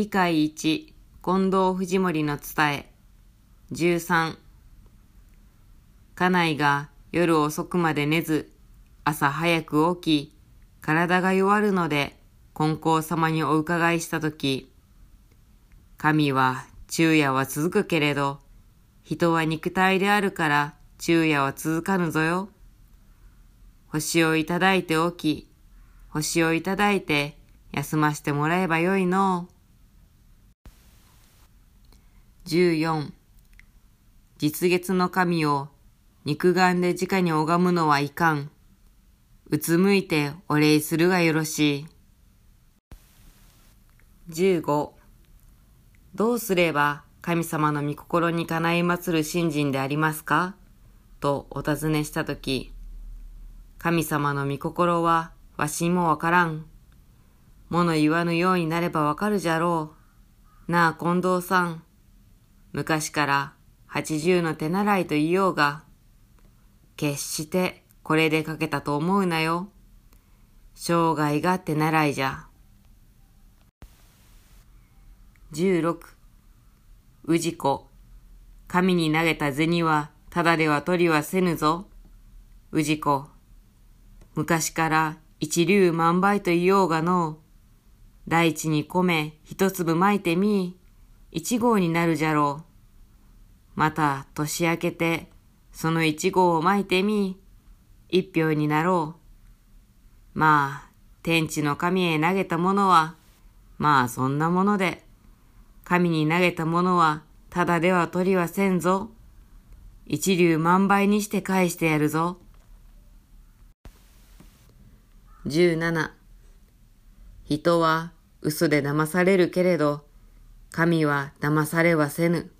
理解一近藤藤森の伝え13家内が夜遅くまで寝ず朝早く起き体が弱るので金光様にお伺いしたとき神は昼夜は続くけれど人は肉体であるから昼夜は続かぬぞよ。星をいただいておき、星をいただいて休ませてもらえばよいのう14実月の神を肉眼で直に拝むのはいかん。うつむいてお礼するがよろしい。15どうすれば神様の御心にかない祭る信心でありますか？とお尋ねしたとき、神様の御心はわしもわからん。物言わぬようになればわかるじゃろう。なあ、近藤さん。昔から八十の手習いと言おうが、決してこれでかけたと思うなよ。生涯が手習いじゃ。十六、氏子。神に投げた銭は、ただでは取りはせぬぞ。氏子。昔から一粒万倍と言おうがの大地に米一粒まいてみ、一号になるじゃろう。また年明けて、その一号をまいてみ、一票になろう。まあ、天地の神へ投げたものは、まあそんなもので、神に投げたものは、ただでは取りはせんぞ。一粒万倍にして返してやるぞ。17人は嘘で騙されるけれど、神は騙されはせぬ。